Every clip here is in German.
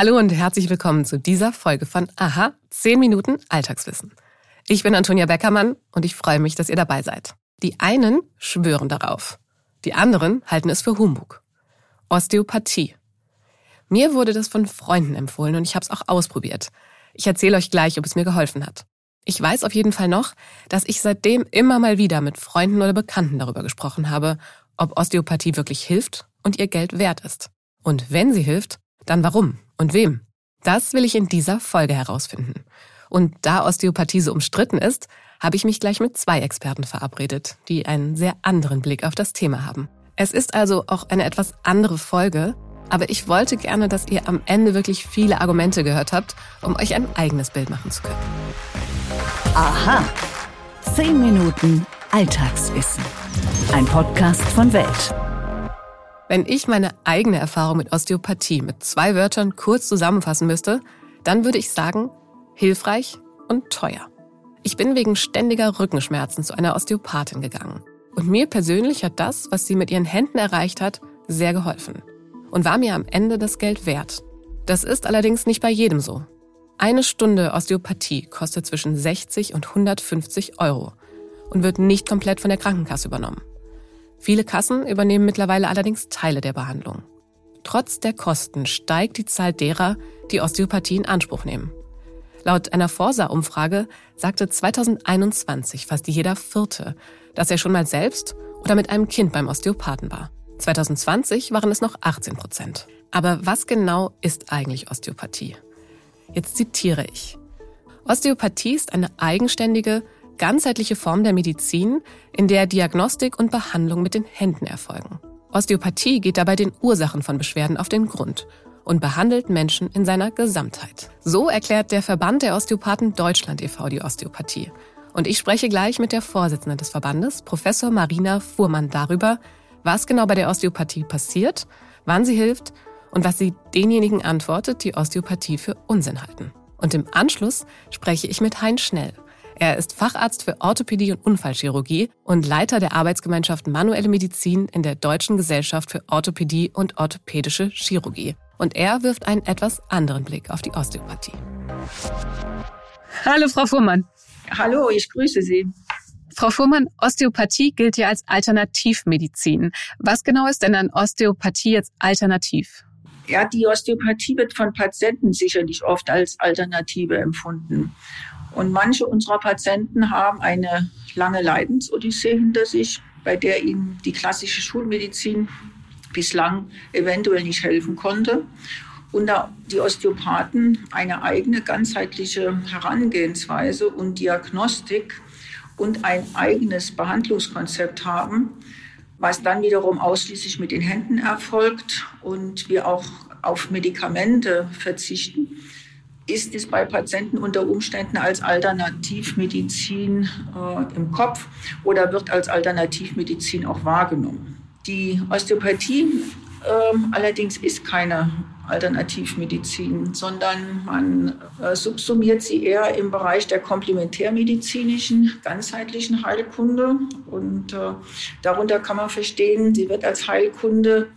Hallo und herzlich willkommen zu dieser Folge von Aha, 10 Minuten Alltagswissen. Ich bin Antonia Beckermann und ich freue mich, dass ihr dabei seid. Die einen schwören darauf, die anderen halten es für Humbug. Osteopathie. Mir wurde das von Freunden empfohlen und ich habe es auch ausprobiert. Ich erzähle euch gleich, ob es mir geholfen hat. Ich weiß auf jeden Fall noch, dass ich seitdem immer mal wieder mit Freunden oder Bekannten darüber gesprochen habe, ob Osteopathie wirklich hilft und ihr Geld wert ist. Und wenn sie hilft, dann warum und wem? Das will ich in dieser Folge herausfinden. Und da Osteopathie so umstritten ist, habe ich mich gleich mit zwei Experten verabredet, die einen sehr anderen Blick auf das Thema haben. Es ist also auch eine etwas andere Folge, aber ich wollte gerne, dass ihr am Ende wirklich viele Argumente gehört habt, um euch ein eigenes Bild machen zu können. Aha. Zehn Minuten Alltagswissen. Ein Podcast von Welt. Wenn ich meine eigene Erfahrung mit Osteopathie mit zwei Wörtern kurz zusammenfassen müsste, dann würde ich sagen, hilfreich und teuer. Ich bin wegen ständiger Rückenschmerzen zu einer Osteopathin gegangen. Und mir persönlich hat das, was sie mit ihren Händen erreicht hat, sehr geholfen. Und war mir am Ende das Geld wert. Das ist allerdings nicht bei jedem so. Eine Stunde Osteopathie kostet zwischen 60 und 150 Euro und wird nicht komplett von der Krankenkasse übernommen. Viele Kassen übernehmen mittlerweile allerdings Teile der Behandlung. Trotz der Kosten steigt die Zahl derer, die Osteopathie in Anspruch nehmen. Laut einer Forsa-Umfrage sagte 2021 fast jeder Vierte, dass er schon mal selbst oder mit einem Kind beim Osteopathen war. 2020 waren es noch 18 Prozent. Aber was genau ist eigentlich Osteopathie? Jetzt zitiere ich. Osteopathie ist eine eigenständige, ganzheitliche Form der Medizin, in der Diagnostik und Behandlung mit den Händen erfolgen. Osteopathie geht dabei den Ursachen von Beschwerden auf den Grund und behandelt Menschen in seiner Gesamtheit. So erklärt der Verband der Osteopathen Deutschland e.V. die Osteopathie. Und ich spreche gleich mit der Vorsitzenden des Verbandes, Professor Marina Fuhrmann, darüber, was genau bei der Osteopathie passiert, wann sie hilft und was sie denjenigen antwortet, die Osteopathie für Unsinn halten. Und im Anschluss spreche ich mit Hein Schnell, er ist Facharzt für Orthopädie und Unfallchirurgie und Leiter der Arbeitsgemeinschaft Manuelle Medizin in der Deutschen Gesellschaft für Orthopädie und Orthopädische Chirurgie. Und er wirft einen etwas anderen Blick auf die Osteopathie. Hallo, Frau Fuhrmann. Hallo, ich grüße Sie. Frau Fuhrmann, Osteopathie gilt ja als Alternativmedizin. Was genau ist denn an Osteopathie jetzt alternativ? Ja, die Osteopathie wird von Patienten sicherlich oft als Alternative empfunden. Und manche unserer Patienten haben eine lange Leidensodyssee hinter sich, bei der ihnen die klassische Schulmedizin bislang eventuell nicht helfen konnte. Und da die Osteopathen eine eigene ganzheitliche Herangehensweise und Diagnostik und ein eigenes Behandlungskonzept haben, was dann wiederum ausschließlich mit den Händen erfolgt und wir auch auf Medikamente verzichten, ist es bei Patienten unter Umständen als Alternativmedizin äh, im Kopf oder wird als Alternativmedizin auch wahrgenommen. Die Osteopathie äh, allerdings ist keine Alternativmedizin, sondern man äh, subsumiert sie eher im Bereich der komplementärmedizinischen, ganzheitlichen Heilkunde. Und äh, darunter kann man verstehen, sie wird als Heilkunde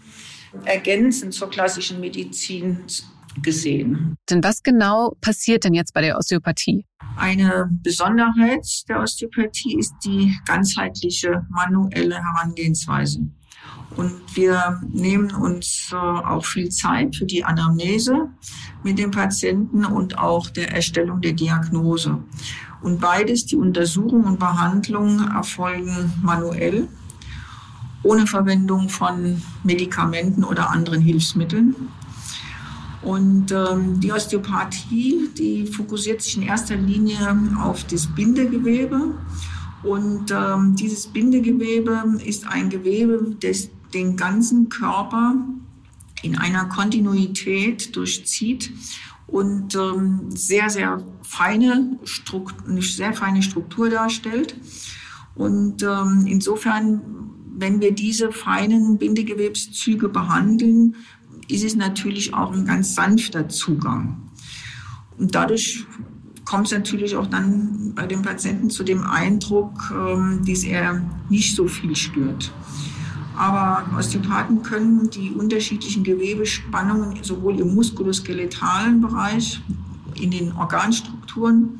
ergänzend zur klassischen Medizin gesehen. Denn was genau passiert denn jetzt bei der Osteopathie? Eine Besonderheit der Osteopathie ist die ganzheitliche manuelle Herangehensweise. Und wir nehmen uns äh, auch viel Zeit für die Anamnese mit dem Patienten und auch der Erstellung der Diagnose. Und beides, die Untersuchung und Behandlung, erfolgen manuell, ohne Verwendung von Medikamenten oder anderen Hilfsmitteln. Und ähm, die Osteopathie, die fokussiert sich in erster Linie auf das Bindegewebe. Und ähm, dieses Bindegewebe ist ein Gewebe, das den ganzen Körper in einer Kontinuität durchzieht und ähm, sehr, sehr feine, Struktur, eine sehr feine Struktur darstellt. Und ähm, insofern, wenn wir diese feinen Bindegewebszüge behandeln, ist es natürlich auch ein ganz sanfter Zugang. Und dadurch kommt es natürlich auch dann bei dem Patienten zu dem Eindruck, ähm, dass er nicht so viel spürt. Aber Osteopathen können die unterschiedlichen Gewebespannungen sowohl im muskuloskeletalen Bereich, in den Organstrukturen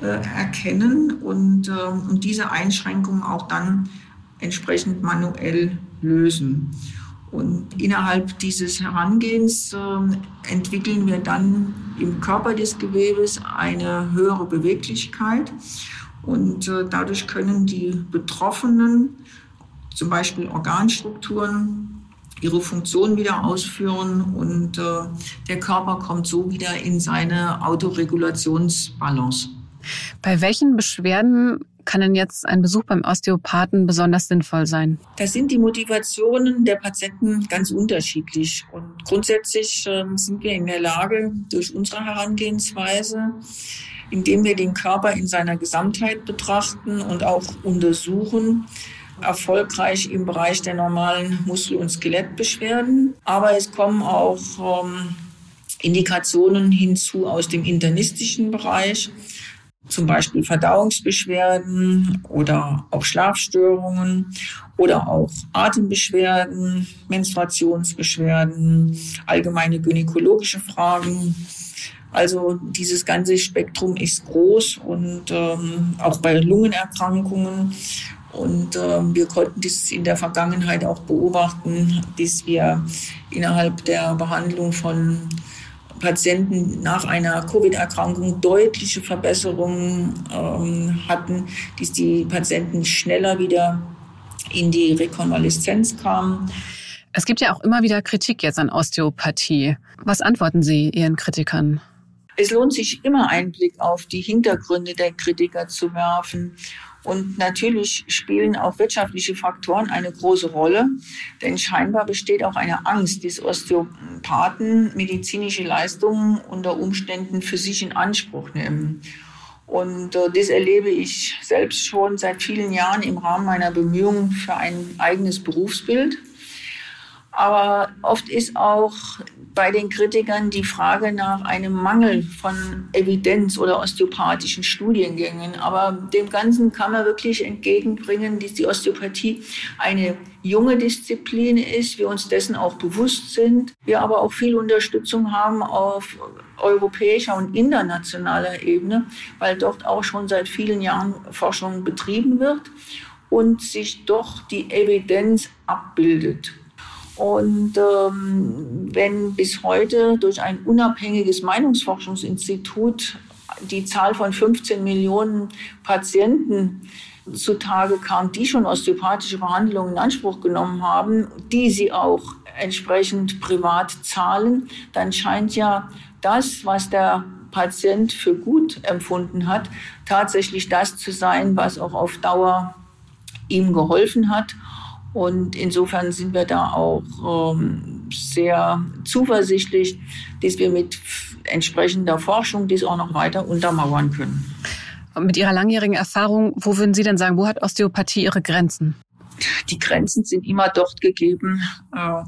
äh, erkennen und, äh, und diese Einschränkungen auch dann entsprechend manuell lösen. Und innerhalb dieses Herangehens äh, entwickeln wir dann im Körper des Gewebes eine höhere Beweglichkeit. Und äh, dadurch können die Betroffenen zum Beispiel Organstrukturen ihre Funktion wieder ausführen und äh, der Körper kommt so wieder in seine Autoregulationsbalance. Bei welchen Beschwerden kann denn jetzt ein Besuch beim Osteopathen besonders sinnvoll sein? Da sind die Motivationen der Patienten ganz unterschiedlich. Und grundsätzlich äh, sind wir in der Lage, durch unsere Herangehensweise, indem wir den Körper in seiner Gesamtheit betrachten und auch untersuchen, erfolgreich im Bereich der normalen Muskel- und Skelettbeschwerden. Aber es kommen auch ähm, Indikationen hinzu aus dem internistischen Bereich, zum Beispiel Verdauungsbeschwerden oder auch Schlafstörungen oder auch Atembeschwerden, Menstruationsbeschwerden, allgemeine gynäkologische Fragen. Also dieses ganze Spektrum ist groß und ähm, auch bei Lungenerkrankungen und äh, wir konnten das in der Vergangenheit auch beobachten, dass wir innerhalb der Behandlung von Patienten nach einer Covid-Erkrankung deutliche Verbesserungen ähm, hatten, dass die Patienten schneller wieder in die Rekonvaleszenz kamen. Es gibt ja auch immer wieder Kritik jetzt an Osteopathie. Was antworten Sie Ihren Kritikern? Es lohnt sich immer einen Blick auf die Hintergründe der Kritiker zu werfen und natürlich spielen auch wirtschaftliche Faktoren eine große Rolle, denn scheinbar besteht auch eine Angst, dass Osteopathen medizinische Leistungen unter Umständen für sich in Anspruch nehmen. Und äh, das erlebe ich selbst schon seit vielen Jahren im Rahmen meiner Bemühungen für ein eigenes Berufsbild. Aber oft ist auch bei den Kritikern die Frage nach einem Mangel von Evidenz oder osteopathischen Studiengängen. Aber dem Ganzen kann man wirklich entgegenbringen, dass die Osteopathie eine junge Disziplin ist, wir uns dessen auch bewusst sind, wir aber auch viel Unterstützung haben auf europäischer und internationaler Ebene, weil dort auch schon seit vielen Jahren Forschung betrieben wird und sich doch die Evidenz abbildet. Und ähm, wenn bis heute durch ein unabhängiges Meinungsforschungsinstitut die Zahl von 15 Millionen Patienten zutage kam, die schon osteopathische Behandlungen in Anspruch genommen haben, die sie auch entsprechend privat zahlen, dann scheint ja das, was der Patient für gut empfunden hat, tatsächlich das zu sein, was auch auf Dauer ihm geholfen hat. Und insofern sind wir da auch ähm, sehr zuversichtlich, dass wir mit entsprechender Forschung dies auch noch weiter untermauern können. Und mit Ihrer langjährigen Erfahrung, wo würden Sie denn sagen, wo hat Osteopathie ihre Grenzen? Die Grenzen sind immer dort gegeben, äh,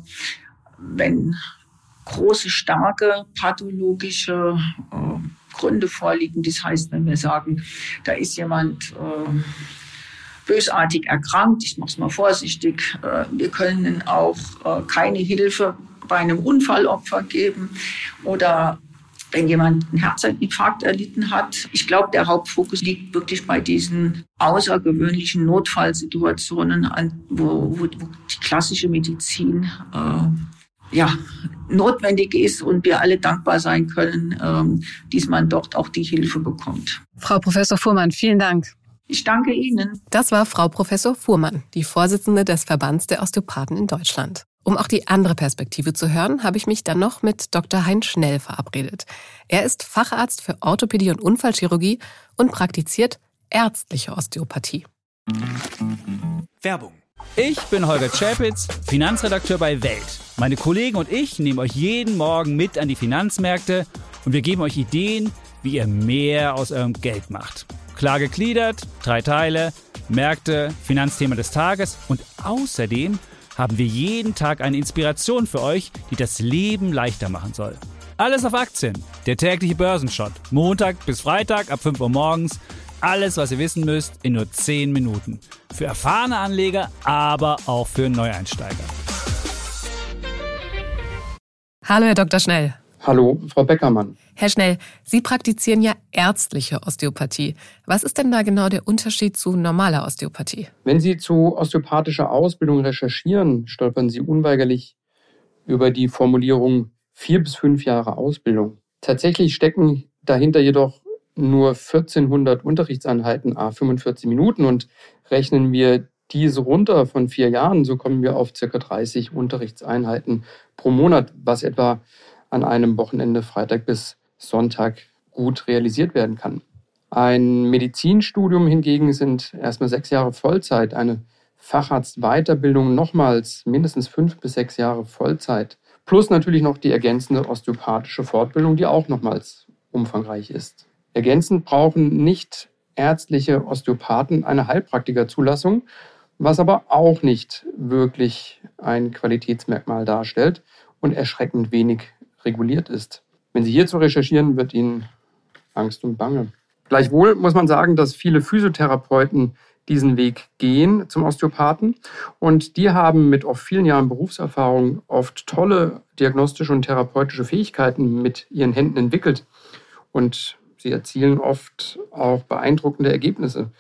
wenn große, starke pathologische äh, Gründe vorliegen. Das heißt, wenn wir sagen, da ist jemand äh, bösartig erkrankt. Ich mache es mal vorsichtig. Äh, wir können auch äh, keine Hilfe bei einem Unfallopfer geben oder wenn jemand einen Herzinfarkt erlitten hat. Ich glaube, der Hauptfokus liegt wirklich bei diesen außergewöhnlichen Notfallsituationen, wo, wo, die klassische Medizin äh, ja, notwendig ist und wir alle dankbar sein können, ähm, dass man dort auch die Hilfe bekommt. Frau Professor Fuhrmann, vielen Dank. Ich danke Ihnen. Das war Frau Professor Fuhrmann, die Vorsitzende des Verbands der Osteopathen in Deutschland. Um auch die andere Perspektive zu hören, habe ich mich dann noch mit Dr. Hein Schnell verabredet. Er ist Facharzt für Orthopädie und Unfallchirurgie und praktiziert ärztliche Osteopathie. Werbung. Ich bin Holger Czapitz, Finanzredakteur bei Welt. Meine Kollegen und ich nehmen euch jeden Morgen mit an die Finanzmärkte und wir geben euch Ideen, wie ihr mehr aus eurem Geld macht. Klar gegliedert, drei Teile, Märkte, Finanzthema des Tages und außerdem haben wir jeden Tag eine Inspiration für euch, die das Leben leichter machen soll. Alles auf Aktien. Der tägliche Börsenshot. Montag bis Freitag ab 5 Uhr morgens. alles, was ihr wissen müsst, in nur 10 Minuten. Für erfahrene Anleger, aber auch für Neueinsteiger. Hallo, Herr Dr. Schnell. Hallo, Frau Beckermann. Herr Schnell, Sie praktizieren ja ärztliche Osteopathie. Was ist denn da genau der Unterschied zu normaler Osteopathie? Wenn Sie zu osteopathischer Ausbildung recherchieren, stolpern Sie unweigerlich über die Formulierung vier bis fünf Jahre Ausbildung. Tatsächlich stecken dahinter jedoch nur 1400 Unterrichtseinheiten, a 45 Minuten und rechnen wir diese runter von vier Jahren, so kommen wir auf circa 30 Unterrichtseinheiten pro Monat, was etwa an einem Wochenende Freitag bis Sonntag gut realisiert werden kann. Ein Medizinstudium hingegen sind erstmal sechs Jahre Vollzeit, eine Facharztweiterbildung nochmals mindestens fünf bis sechs Jahre Vollzeit. Plus natürlich noch die ergänzende osteopathische Fortbildung, die auch nochmals umfangreich ist. Ergänzend brauchen nicht ärztliche Osteopathen eine Heilpraktikerzulassung, was aber auch nicht wirklich ein Qualitätsmerkmal darstellt und erschreckend wenig reguliert ist. Wenn Sie hierzu recherchieren, wird Ihnen Angst und Bange. Gleichwohl muss man sagen, dass viele Physiotherapeuten diesen Weg gehen zum Osteopathen. Und die haben mit oft vielen Jahren Berufserfahrung oft tolle diagnostische und therapeutische Fähigkeiten mit ihren Händen entwickelt. Und sie erzielen oft auch beeindruckende Ergebnisse.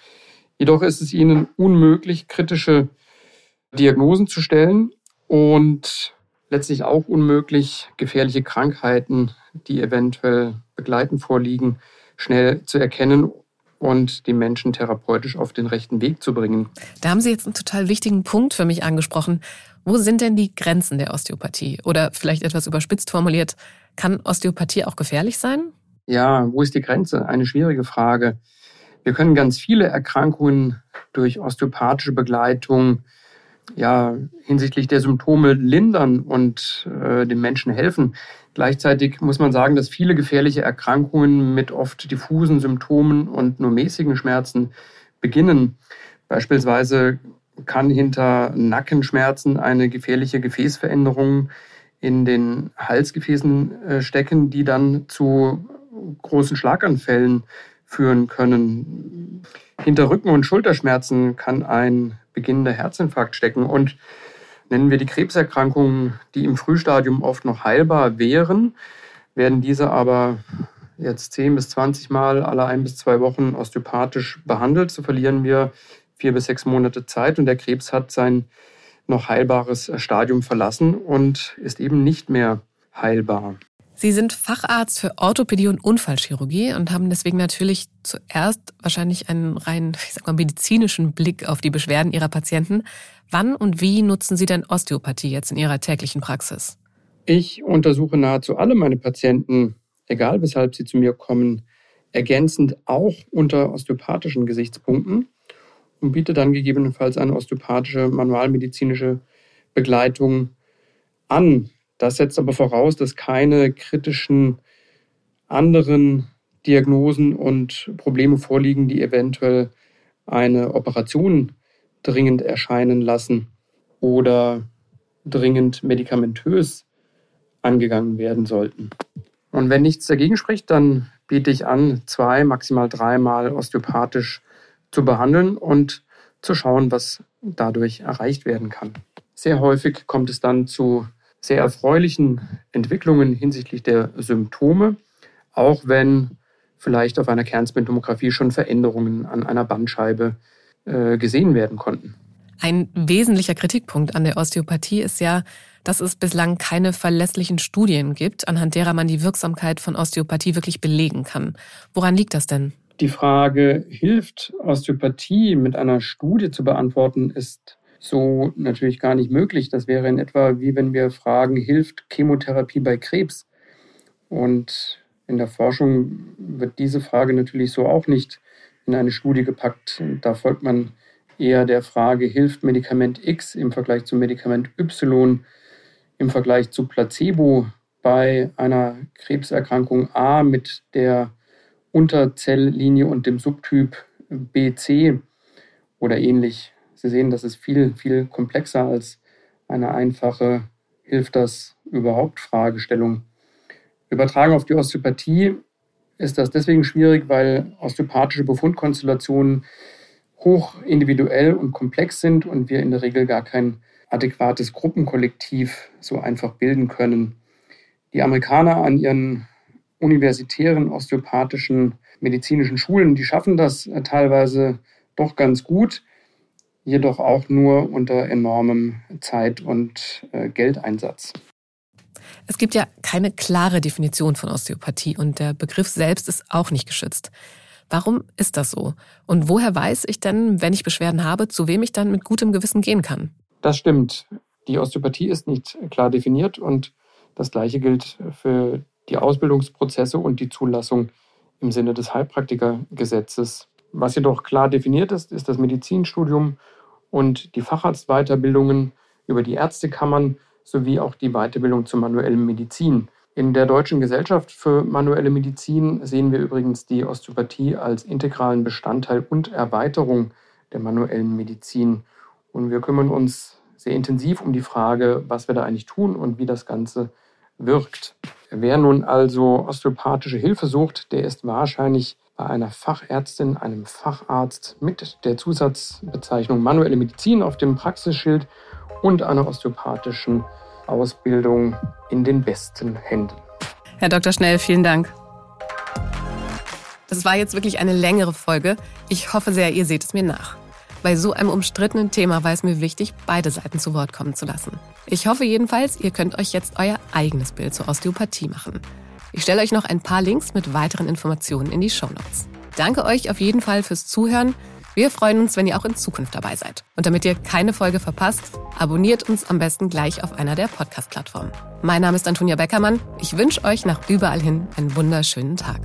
Jedoch ist es ihnen unmöglich, kritische Diagnosen zu stellen und letztlich auch unmöglich, gefährliche Krankheiten, die eventuell begleitend vorliegen, schnell zu erkennen und die Menschen therapeutisch auf den rechten Weg zu bringen. Da haben Sie jetzt einen total wichtigen Punkt für mich angesprochen. Wo sind denn die Grenzen der Osteopathie? Oder vielleicht etwas überspitzt formuliert, kann Osteopathie auch gefährlich sein? Ja, wo ist die Grenze? Eine schwierige Frage. Wir können ganz viele Erkrankungen durch osteopathische Begleitung ja, hinsichtlich der Symptome lindern und äh, den Menschen helfen. Gleichzeitig muss man sagen, dass viele gefährliche Erkrankungen mit oft diffusen Symptomen und nur mäßigen Schmerzen beginnen. Beispielsweise kann hinter Nackenschmerzen eine gefährliche Gefäßveränderung in den Halsgefäßen äh, stecken, die dann zu großen Schlaganfällen führen können. Hinter Rücken- und Schulterschmerzen kann ein beginnender Herzinfarkt stecken. Und Nennen wir die Krebserkrankungen, die im Frühstadium oft noch heilbar wären, werden diese aber jetzt 10 bis 20 Mal alle ein bis zwei Wochen osteopathisch behandelt. So verlieren wir vier bis sechs Monate Zeit und der Krebs hat sein noch heilbares Stadium verlassen und ist eben nicht mehr heilbar. Sie sind Facharzt für Orthopädie und Unfallchirurgie und haben deswegen natürlich zuerst wahrscheinlich einen rein ich sag mal, medizinischen Blick auf die Beschwerden Ihrer Patienten. Wann und wie nutzen Sie denn Osteopathie jetzt in Ihrer täglichen Praxis? Ich untersuche nahezu alle meine Patienten, egal weshalb sie zu mir kommen, ergänzend auch unter osteopathischen Gesichtspunkten und biete dann gegebenenfalls eine osteopathische manualmedizinische Begleitung an. Das setzt aber voraus, dass keine kritischen anderen Diagnosen und Probleme vorliegen, die eventuell eine Operation dringend erscheinen lassen oder dringend medikamentös angegangen werden sollten. Und wenn nichts dagegen spricht, dann biete ich an, zwei, maximal dreimal osteopathisch zu behandeln und zu schauen, was dadurch erreicht werden kann. Sehr häufig kommt es dann zu sehr erfreulichen Entwicklungen hinsichtlich der Symptome, auch wenn vielleicht auf einer Kernspintomographie schon Veränderungen an einer Bandscheibe äh, gesehen werden konnten. Ein wesentlicher Kritikpunkt an der Osteopathie ist ja, dass es bislang keine verlässlichen Studien gibt, anhand derer man die Wirksamkeit von Osteopathie wirklich belegen kann. Woran liegt das denn? Die Frage, hilft Osteopathie mit einer Studie zu beantworten, ist so natürlich gar nicht möglich. Das wäre in etwa wie wenn wir fragen, hilft Chemotherapie bei Krebs? Und in der Forschung wird diese Frage natürlich so auch nicht in eine Studie gepackt. Da folgt man eher der Frage, hilft Medikament X im Vergleich zu Medikament Y im Vergleich zu Placebo bei einer Krebserkrankung A mit der Unterzelllinie und dem Subtyp BC oder ähnlich. Sie sehen, das ist viel, viel komplexer als eine einfache Hilft das überhaupt Fragestellung. Übertragen auf die Osteopathie ist das deswegen schwierig, weil osteopathische Befundkonstellationen hoch individuell und komplex sind und wir in der Regel gar kein adäquates Gruppenkollektiv so einfach bilden können. Die Amerikaner an ihren universitären osteopathischen medizinischen Schulen, die schaffen das äh, teilweise doch ganz gut, jedoch auch nur unter enormem Zeit- und äh, Geldeinsatz. Es gibt ja keine klare Definition von Osteopathie und der Begriff selbst ist auch nicht geschützt. Warum ist das so? Und woher weiß ich denn, wenn ich Beschwerden habe, zu wem ich dann mit gutem Gewissen gehen kann? Das stimmt. Die Osteopathie ist nicht klar definiert und das Gleiche gilt für die Ausbildungsprozesse und die Zulassung im Sinne des Heilpraktikergesetzes. Was jedoch klar definiert ist, ist das Medizinstudium und die Facharztweiterbildungen über die Ärztekammern sowie auch die Weiterbildung zur manuellen Medizin. In der Deutschen Gesellschaft für manuelle Medizin sehen wir übrigens die Osteopathie als integralen Bestandteil und Erweiterung der manuellen Medizin. Und wir kümmern uns sehr intensiv um die Frage, was wir da eigentlich tun und wie das Ganze wirkt. Wer nun also osteopathische Hilfe sucht, der ist wahrscheinlich bei einer Fachärztin, einem Facharzt mit der Zusatzbezeichnung manuelle Medizin auf dem Praxisschild und einer osteopathischen Ausbildung in den besten Händen. Herr Dr. Schnell, vielen Dank. Das war jetzt wirklich eine längere Folge. Ich hoffe sehr, ihr seht es mir nach. Bei so einem umstrittenen Thema war es mir wichtig, beide Seiten zu Wort kommen zu lassen. Ich hoffe jedenfalls, ihr könnt euch jetzt euer eigenes Bild zur Osteopathie machen. Ich stelle euch noch ein paar Links mit weiteren Informationen in die Show Notes. Danke euch auf jeden Fall fürs Zuhören. Wir freuen uns, wenn ihr auch in Zukunft dabei seid. Und damit ihr keine Folge verpasst, abonniert uns am besten gleich auf einer der Podcast-Plattformen. Mein Name ist Antonia Beckermann. Ich wünsche euch nach überall hin einen wunderschönen Tag.